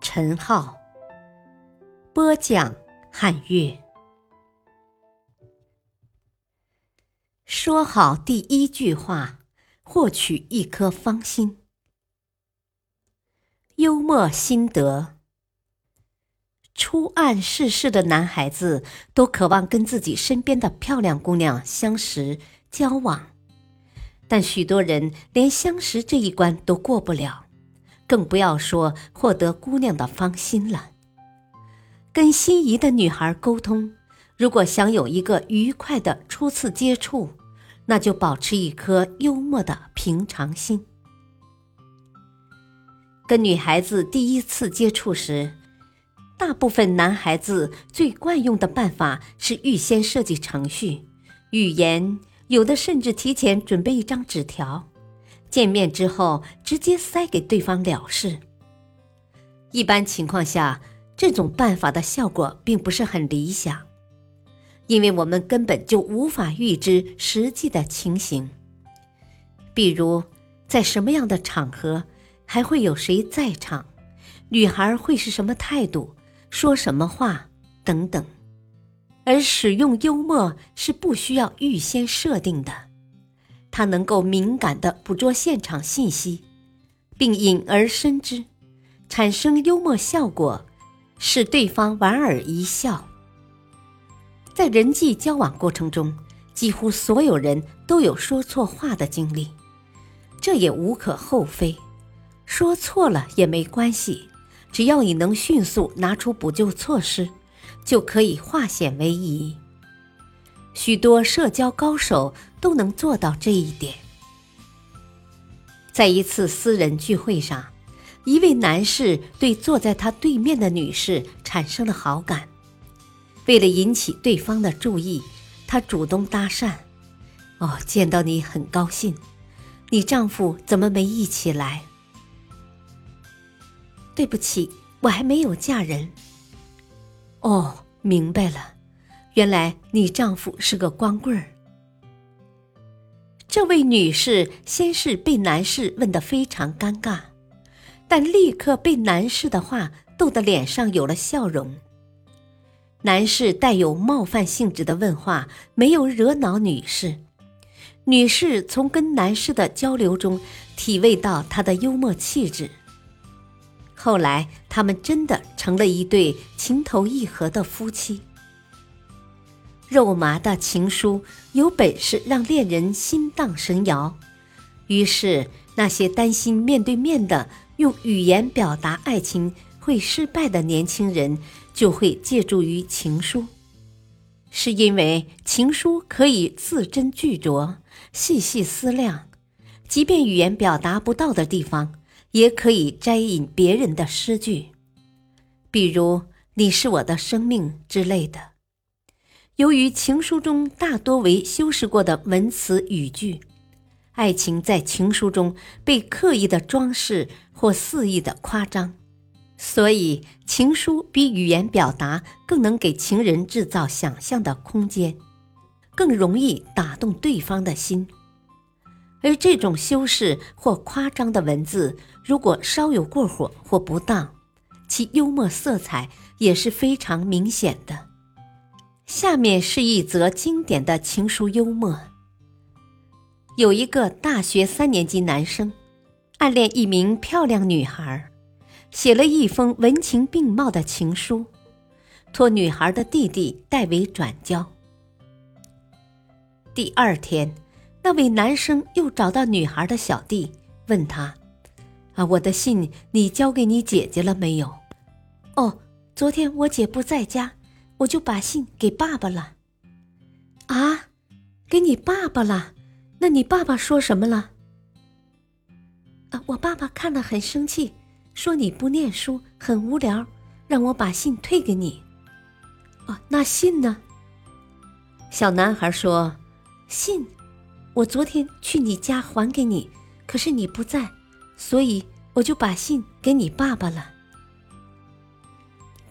陈浩播讲，汉乐。说好第一句话，获取一颗芳心。幽默心得：初谙世事的男孩子都渴望跟自己身边的漂亮姑娘相识交往，但许多人连相识这一关都过不了。更不要说获得姑娘的芳心了。跟心仪的女孩沟通，如果想有一个愉快的初次接触，那就保持一颗幽默的平常心。跟女孩子第一次接触时，大部分男孩子最惯用的办法是预先设计程序，语言有的甚至提前准备一张纸条。见面之后，直接塞给对方了事。一般情况下，这种办法的效果并不是很理想，因为我们根本就无法预知实际的情形，比如在什么样的场合，还会有谁在场，女孩会是什么态度，说什么话等等。而使用幽默是不需要预先设定的。他能够敏感地捕捉现场信息，并隐而深之，产生幽默效果，使对方莞尔一笑。在人际交往过程中，几乎所有人都有说错话的经历，这也无可厚非。说错了也没关系，只要你能迅速拿出补救措施，就可以化险为夷。许多社交高手都能做到这一点。在一次私人聚会上，一位男士对坐在他对面的女士产生了好感。为了引起对方的注意，他主动搭讪：“哦，见到你很高兴，你丈夫怎么没一起来？”“对不起，我还没有嫁人。”“哦，明白了。”原来你丈夫是个光棍儿。这位女士先是被男士问得非常尴尬，但立刻被男士的话逗得脸上有了笑容。男士带有冒犯性质的问话没有惹恼女士，女士从跟男士的交流中体味到他的幽默气质。后来，他们真的成了一对情投意合的夫妻。肉麻的情书有本事让恋人心荡神摇，于是那些担心面对面的用语言表达爱情会失败的年轻人，就会借助于情书，是因为情书可以字斟句酌、细细思量，即便语言表达不到的地方，也可以摘引别人的诗句，比如“你是我的生命”之类的。由于情书中大多为修饰过的文词语句，爱情在情书中被刻意的装饰或肆意的夸张，所以情书比语言表达更能给情人制造想象的空间，更容易打动对方的心。而这种修饰或夸张的文字，如果稍有过火或不当，其幽默色彩也是非常明显的。下面是一则经典的情书幽默。有一个大学三年级男生，暗恋一名漂亮女孩，写了一封文情并茂的情书，托女孩的弟弟代为转交。第二天，那位男生又找到女孩的小弟，问他：“啊，我的信你交给你姐姐了没有？”“哦，昨天我姐不在家。”我就把信给爸爸了，啊，给你爸爸了？那你爸爸说什么了？啊，我爸爸看了很生气，说你不念书，很无聊，让我把信退给你。哦，那信呢？小男孩说：“信，我昨天去你家还给你，可是你不在，所以我就把信给你爸爸了。”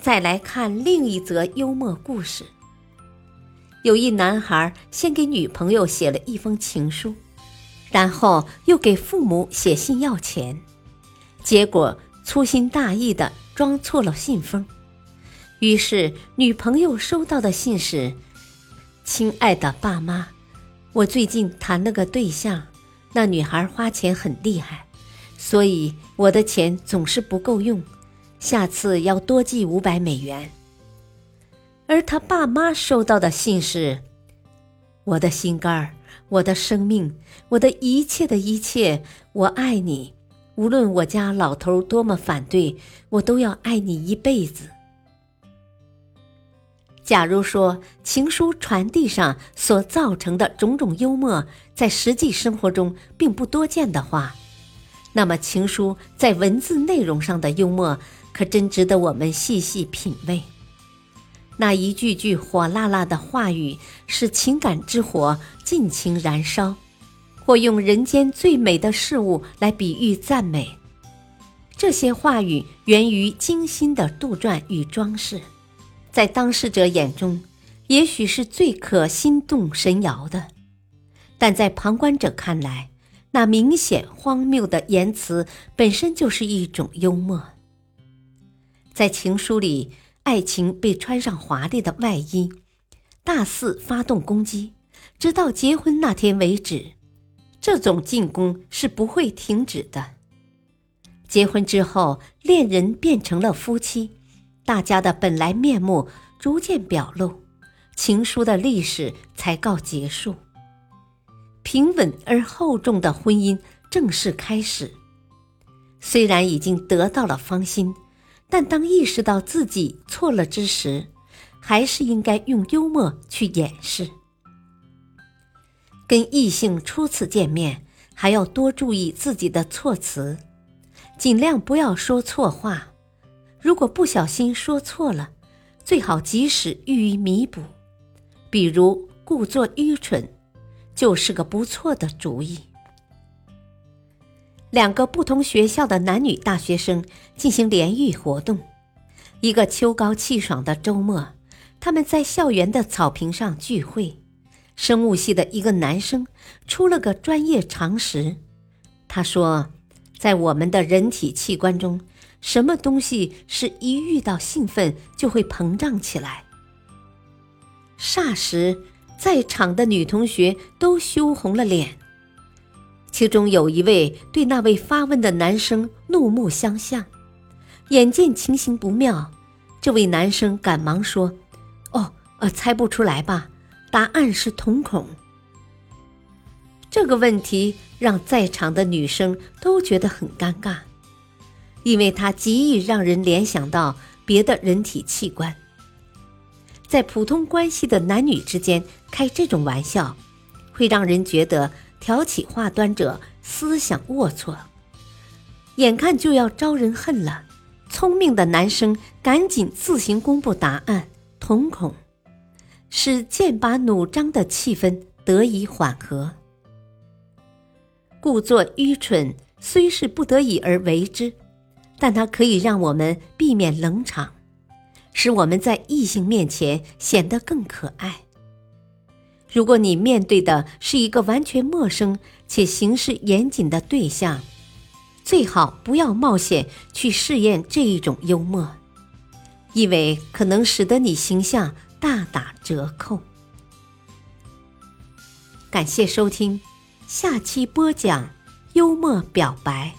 再来看另一则幽默故事。有一男孩先给女朋友写了一封情书，然后又给父母写信要钱，结果粗心大意的装错了信封，于是女朋友收到的信是：“亲爱的爸妈，我最近谈了个对象，那女孩花钱很厉害，所以我的钱总是不够用，下次要多寄五百美元。”而他爸妈收到的信是：“我的心肝儿，我的生命，我的一切的一切，我爱你。无论我家老头多么反对，我都要爱你一辈子。”假如说情书传递上所造成的种种幽默，在实际生活中并不多见的话，那么情书在文字内容上的幽默，可真值得我们细细品味。那一句句火辣辣的话语，使情感之火尽情燃烧，或用人间最美的事物来比喻赞美。这些话语源于精心的杜撰与装饰，在当事者眼中，也许是最可心动神摇的；但在旁观者看来，那明显荒谬的言辞本身就是一种幽默。在情书里。爱情被穿上华丽的外衣，大肆发动攻击，直到结婚那天为止。这种进攻是不会停止的。结婚之后，恋人变成了夫妻，大家的本来面目逐渐表露，情书的历史才告结束。平稳而厚重的婚姻正式开始。虽然已经得到了芳心。但当意识到自己错了之时，还是应该用幽默去掩饰。跟异性初次见面，还要多注意自己的措辞，尽量不要说错话。如果不小心说错了，最好及时予以弥补。比如故作愚蠢，就是个不错的主意。两个不同学校的男女大学生进行联谊活动。一个秋高气爽的周末，他们在校园的草坪上聚会。生物系的一个男生出了个专业常识，他说：“在我们的人体器官中，什么东西是一遇到兴奋就会膨胀起来？”霎时，在场的女同学都羞红了脸。其中有一位对那位发问的男生怒目相向，眼见情形不妙，这位男生赶忙说：“哦，呃，猜不出来吧？答案是瞳孔。”这个问题让在场的女生都觉得很尴尬，因为它极易让人联想到别的人体器官。在普通关系的男女之间开这种玩笑，会让人觉得。挑起话端者思想龌龊，眼看就要招人恨了。聪明的男生赶紧自行公布答案，瞳孔，使剑拔弩张的气氛得以缓和。故作愚蠢虽是不得已而为之，但它可以让我们避免冷场，使我们在异性面前显得更可爱。如果你面对的是一个完全陌生且行事严谨的对象，最好不要冒险去试验这一种幽默，因为可能使得你形象大打折扣。感谢收听，下期播讲幽默表白，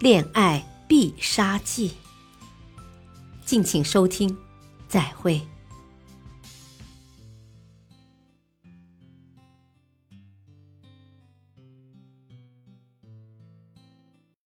恋爱必杀技。敬请收听，再会。